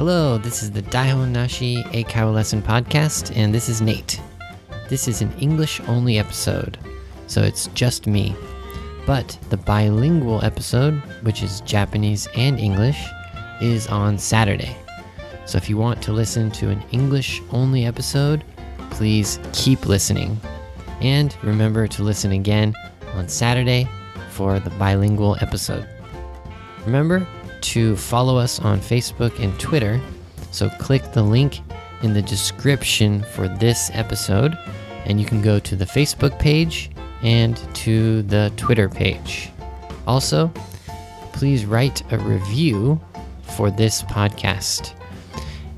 Hello, this is the Daihon Nashi Eikaiwa Lesson Podcast, and this is Nate. This is an English only episode, so it's just me. But the bilingual episode, which is Japanese and English, is on Saturday. So if you want to listen to an English only episode, please keep listening. And remember to listen again on Saturday for the bilingual episode. Remember to follow us on Facebook and Twitter, so click the link in the description for this episode, and you can go to the Facebook page and to the Twitter page. Also, please write a review for this podcast.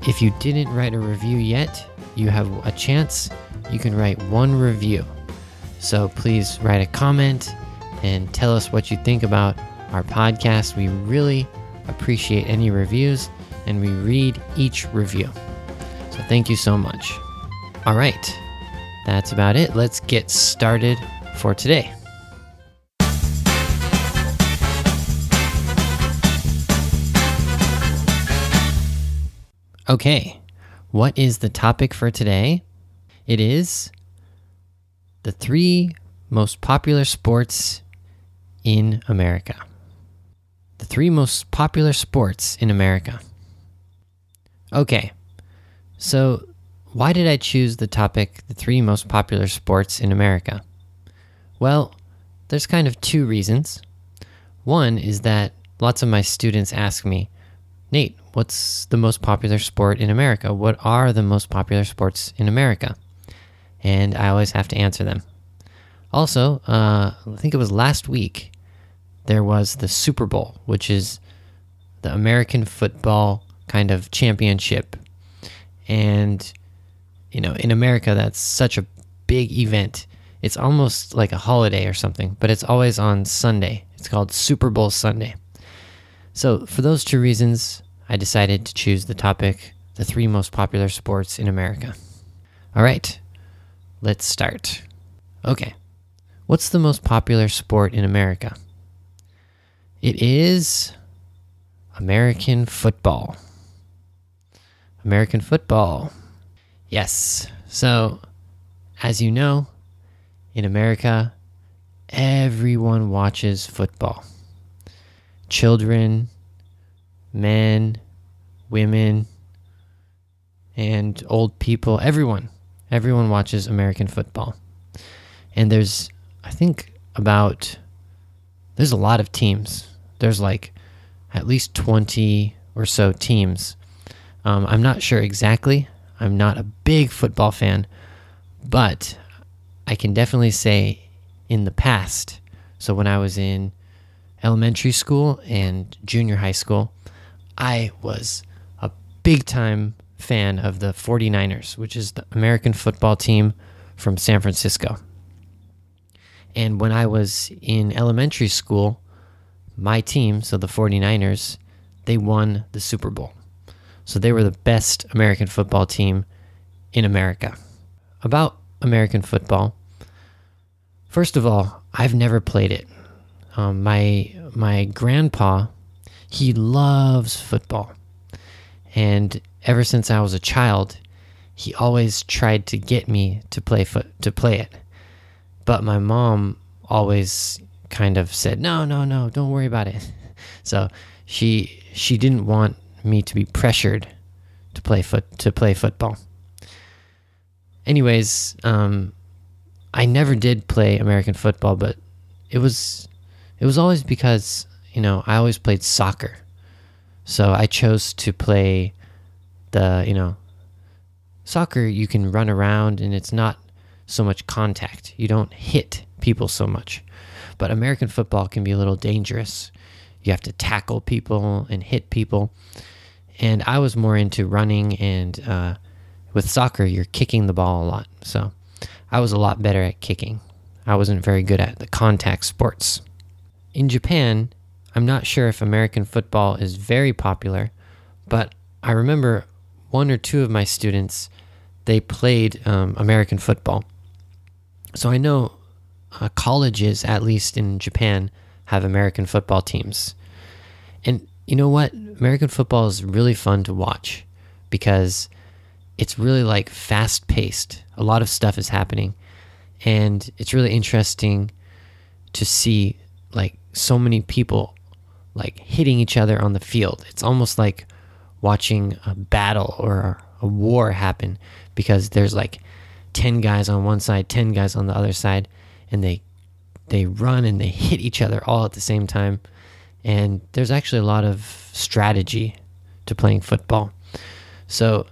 If you didn't write a review yet, you have a chance. You can write one review. So please write a comment and tell us what you think about our podcast. We really appreciate any reviews and we read each review. So thank you so much. All right, that's about it. Let's get started for today. Okay, what is the topic for today? It is the three most popular sports in America. The three most popular sports in America. Okay, so why did I choose the topic, the three most popular sports in America? Well, there's kind of two reasons. One is that lots of my students ask me, Nate, what's the most popular sport in America? What are the most popular sports in America? And I always have to answer them. Also, uh, I think it was last week, there was the Super Bowl, which is the American football kind of championship. And, you know, in America, that's such a big event. It's almost like a holiday or something, but it's always on Sunday. It's called Super Bowl Sunday. So, for those two reasons, I decided to choose the topic the three most popular sports in America. All right, let's start. Okay, what's the most popular sport in America? It is American football. American football. Yes. So, as you know, in America, everyone watches football. Children, men, women, and old people, everyone. Everyone watches American football. And there's, I think, about, there's a lot of teams. There's like at least 20 or so teams. Um, I'm not sure exactly. I'm not a big football fan, but I can definitely say in the past, so when I was in elementary school and junior high school, I was a big time fan of the 49ers, which is the American football team from San Francisco. And when I was in elementary school, my team, so the 49ers, they won the Super Bowl. So they were the best American football team in America. About American football, first of all, I've never played it. Um, my my grandpa, he loves football, and ever since I was a child, he always tried to get me to play foot to play it. But my mom always kind of said, "No, no, no, don't worry about it." So she she didn't want me to be pressured to play foot to play football. Anyways, um, I never did play American football, but it was it was always because you know I always played soccer, so I chose to play the you know soccer. You can run around and it's not so much contact. You don't hit people so much, but American football can be a little dangerous. You have to tackle people and hit people, and I was more into running and. Uh, with soccer, you're kicking the ball a lot. So I was a lot better at kicking. I wasn't very good at the contact sports. In Japan, I'm not sure if American football is very popular, but I remember one or two of my students, they played um, American football. So I know uh, colleges, at least in Japan, have American football teams. And you know what? American football is really fun to watch because it's really like fast paced. A lot of stuff is happening. And it's really interesting to see like so many people like hitting each other on the field. It's almost like watching a battle or a war happen because there's like 10 guys on one side, 10 guys on the other side and they they run and they hit each other all at the same time. And there's actually a lot of strategy to playing football. So,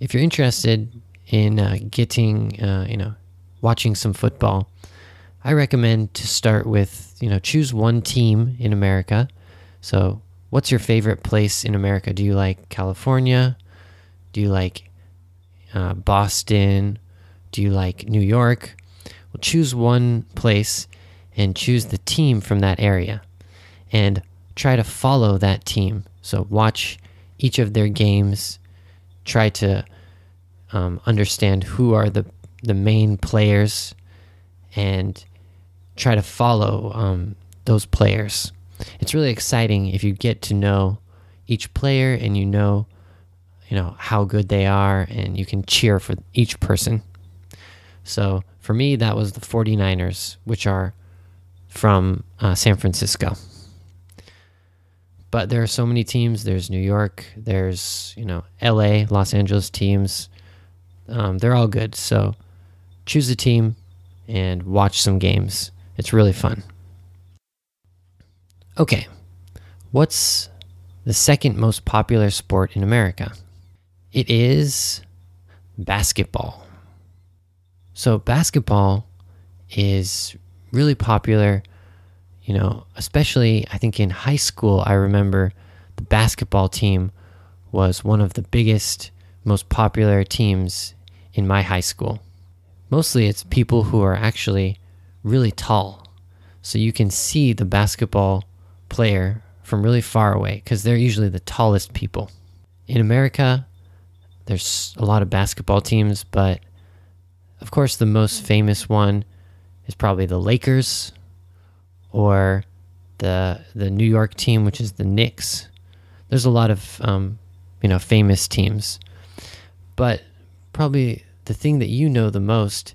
if you're interested in uh, getting, uh, you know, watching some football, I recommend to start with, you know, choose one team in America. So, what's your favorite place in America? Do you like California? Do you like uh, Boston? Do you like New York? Well, choose one place and choose the team from that area and try to follow that team. So, watch each of their games, try to um, understand who are the, the main players, and try to follow um, those players. It's really exciting if you get to know each player and you know you know how good they are and you can cheer for each person. So for me that was the 49ers which are from uh, San Francisco. But there are so many teams. There's New York. There's you know L.A., Los Angeles teams. Um, they're all good. So choose a team and watch some games. It's really fun. Okay, what's the second most popular sport in America? It is basketball. So basketball is really popular, you know, especially I think in high school, I remember the basketball team was one of the biggest, most popular teams in my high school. Mostly it's people who are actually really tall. So you can see the basketball player from really far away because they're usually the tallest people. In America, there's a lot of basketball teams, but of course, the most famous one is probably the Lakers or the the New York team, which is the Knicks. There's a lot of um, you know famous teams, but probably the thing that you know the most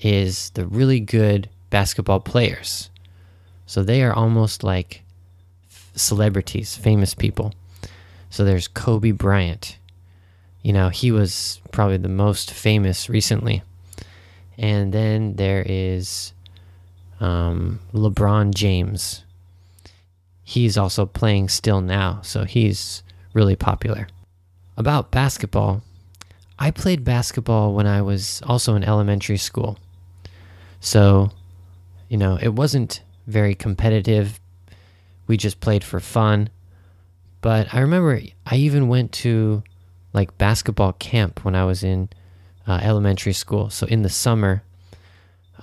is the really good basketball players. So they are almost like celebrities, famous people. So there's Kobe Bryant. You know, he was probably the most famous recently. And then there is um, LeBron James. He's also playing still now, so he's really popular. About basketball, I played basketball when I was also in elementary school. So, you know, it wasn't very competitive. We just played for fun. But I remember I even went to like basketball camp when I was in uh, elementary school. So in the summer,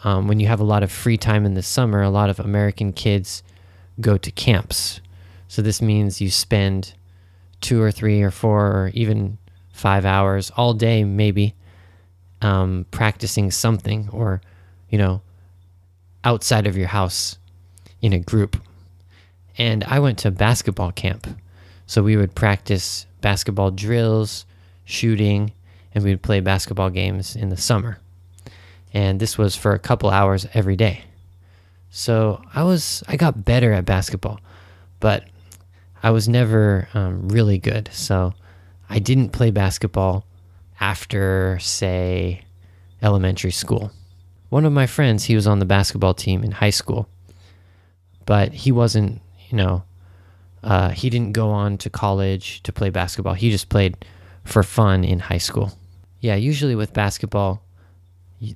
um, when you have a lot of free time in the summer, a lot of American kids go to camps. So this means you spend two or three or four or even five hours all day, maybe, um, practicing something or, you know, outside of your house in a group. And I went to basketball camp. So we would practice basketball drills, shooting, and we would play basketball games in the summer. And this was for a couple hours every day. So I was I got better at basketball, but I was never um, really good. So I didn't play basketball after say elementary school. One of my friends, he was on the basketball team in high school, but he wasn't, you know, uh, he didn't go on to college to play basketball. He just played for fun in high school yeah, usually with basketball,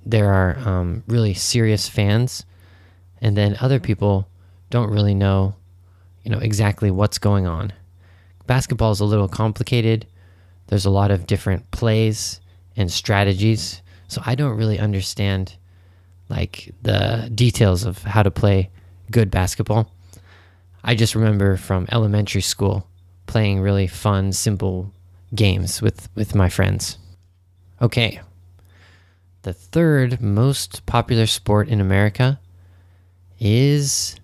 there are um, really serious fans, and then other people don't really know, you know, exactly what's going on. Basketball is a little complicated. There's a lot of different plays and strategies, so I don't really understand like the details of how to play good basketball. I just remember from elementary school playing really fun, simple games with with my friends. Okay. The third most popular sport in America is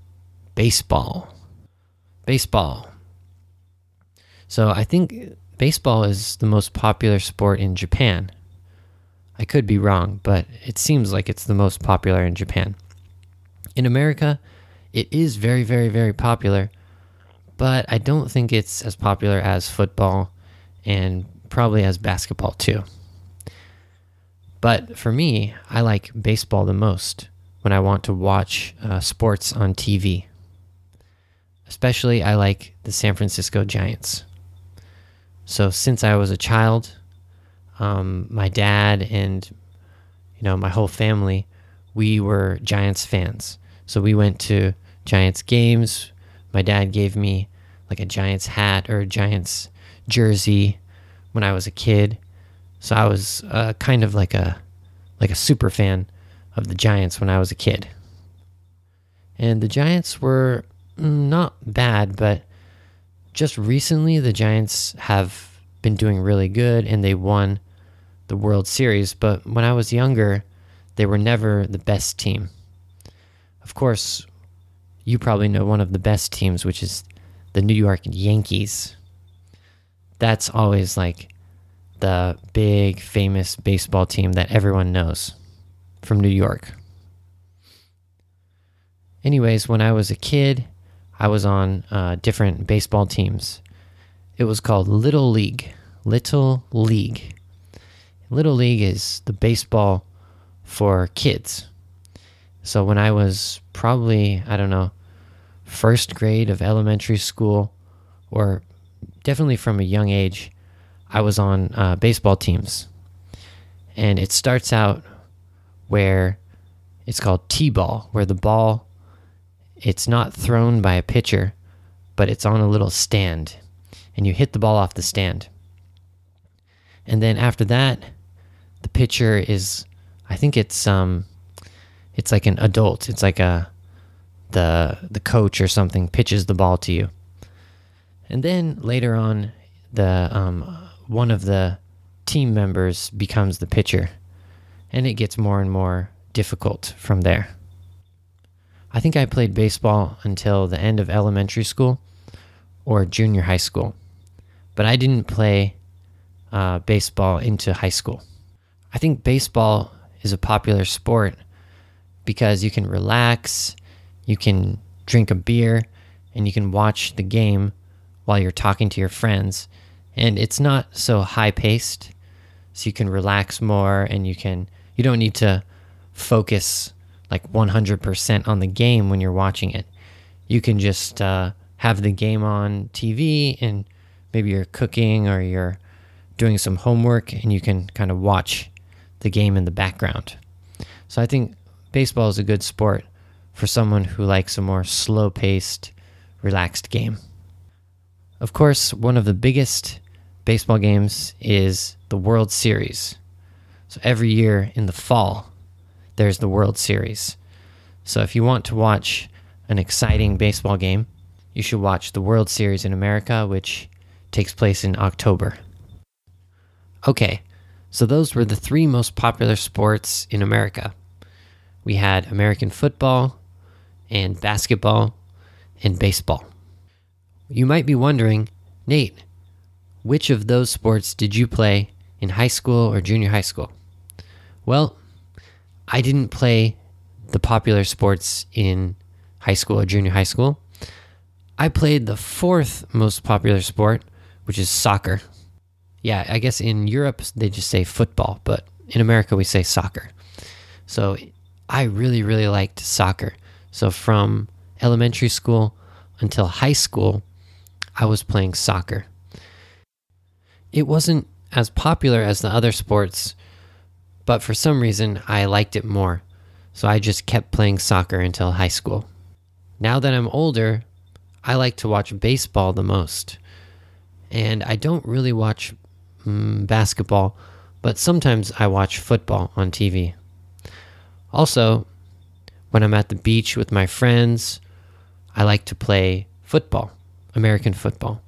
baseball. Baseball. So I think baseball is the most popular sport in Japan. I could be wrong, but it seems like it's the most popular in Japan. In America, it is very, very, very popular, but I don't think it's as popular as football and probably as basketball too. But for me, I like baseball the most when I want to watch uh, sports on TV. Especially, I like the San Francisco Giants. So, since I was a child, um, my dad and you know my whole family, we were Giants fans. So we went to Giants games. My dad gave me like a Giants hat or a Giants jersey when I was a kid. So I was uh, kind of like a like a super fan of the Giants when I was a kid. And the Giants were not bad, but just recently the Giants have been doing really good and they won the World Series. But when I was younger, they were never the best team. Of course, you probably know one of the best teams, which is the New York Yankees. That's always like the big famous baseball team that everyone knows from New York. Anyways, when I was a kid, I was on uh, different baseball teams. It was called Little League. Little League. Little League is the baseball for kids. So when I was probably, I don't know, first grade of elementary school, or definitely from a young age, I was on uh, baseball teams. And it starts out where it's called T ball, where the ball it's not thrown by a pitcher, but it's on a little stand, and you hit the ball off the stand. And then after that, the pitcher is, I think it's um, it's like an adult. It's like a the the coach or something pitches the ball to you, and then later on, the um, one of the team members becomes the pitcher, and it gets more and more difficult from there. I think I played baseball until the end of elementary school or junior high school, but I didn't play uh, baseball into high school. I think baseball is a popular sport because you can relax, you can drink a beer, and you can watch the game while you're talking to your friends and it's not so high paced so you can relax more and you can you don't need to focus like 100% on the game when you're watching it. You can just uh, have the game on tv and maybe you're cooking or you're doing some homework and you can kind of watch the game in the background. So i think baseball is a good sport for someone who likes a more slow paced relaxed game. Of course one of the biggest baseball games is the World Series. So every year in the fall, there's the World Series. So if you want to watch an exciting baseball game, you should watch the World Series in America, which takes place in October. Okay, so those were the three most popular sports in America. We had American football, and basketball, and baseball. You might be wondering, Nate, which of those sports did you play in high school or junior high school? Well, I didn't play the popular sports in high school or junior high school. I played the fourth most popular sport, which is soccer. Yeah, I guess in Europe they just say football, but in America we say soccer. So I really, really liked soccer. So from elementary school until high school, I was playing soccer it wasn't as popular as the other sports, but for some reason I liked it more. So I just kept playing soccer until high school. Now that I'm older, I like to watch baseball the most. And I don't really watch mm, basketball, but sometimes I watch football on TV. Also, when I'm at the beach with my friends, I like to play football, American football.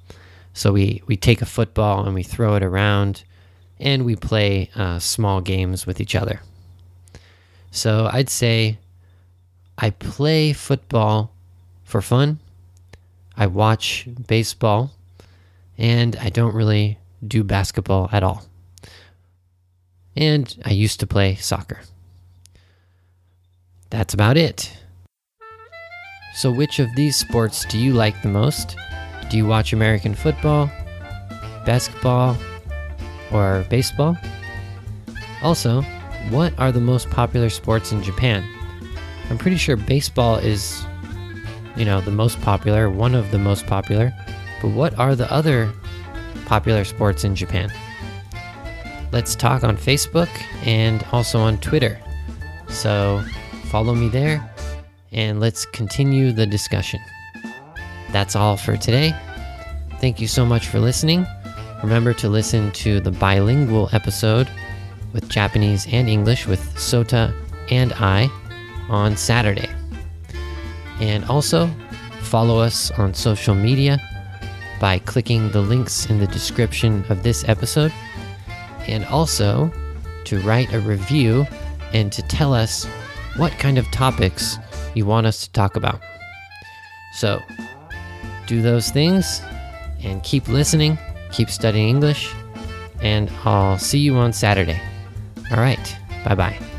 So we, we take a football and we throw it around and we play uh, small games with each other. So I'd say I play football for fun. I watch baseball and I don't really do basketball at all. And I used to play soccer. That's about it. So, which of these sports do you like the most? Do you watch American football, basketball, or baseball? Also, what are the most popular sports in Japan? I'm pretty sure baseball is, you know, the most popular, one of the most popular. But what are the other popular sports in Japan? Let's talk on Facebook and also on Twitter. So follow me there and let's continue the discussion. That's all for today. Thank you so much for listening. Remember to listen to the bilingual episode with Japanese and English with Sota and I on Saturday. And also follow us on social media by clicking the links in the description of this episode. And also to write a review and to tell us what kind of topics you want us to talk about. So, do those things and keep listening, keep studying English, and I'll see you on Saturday. All right, bye bye.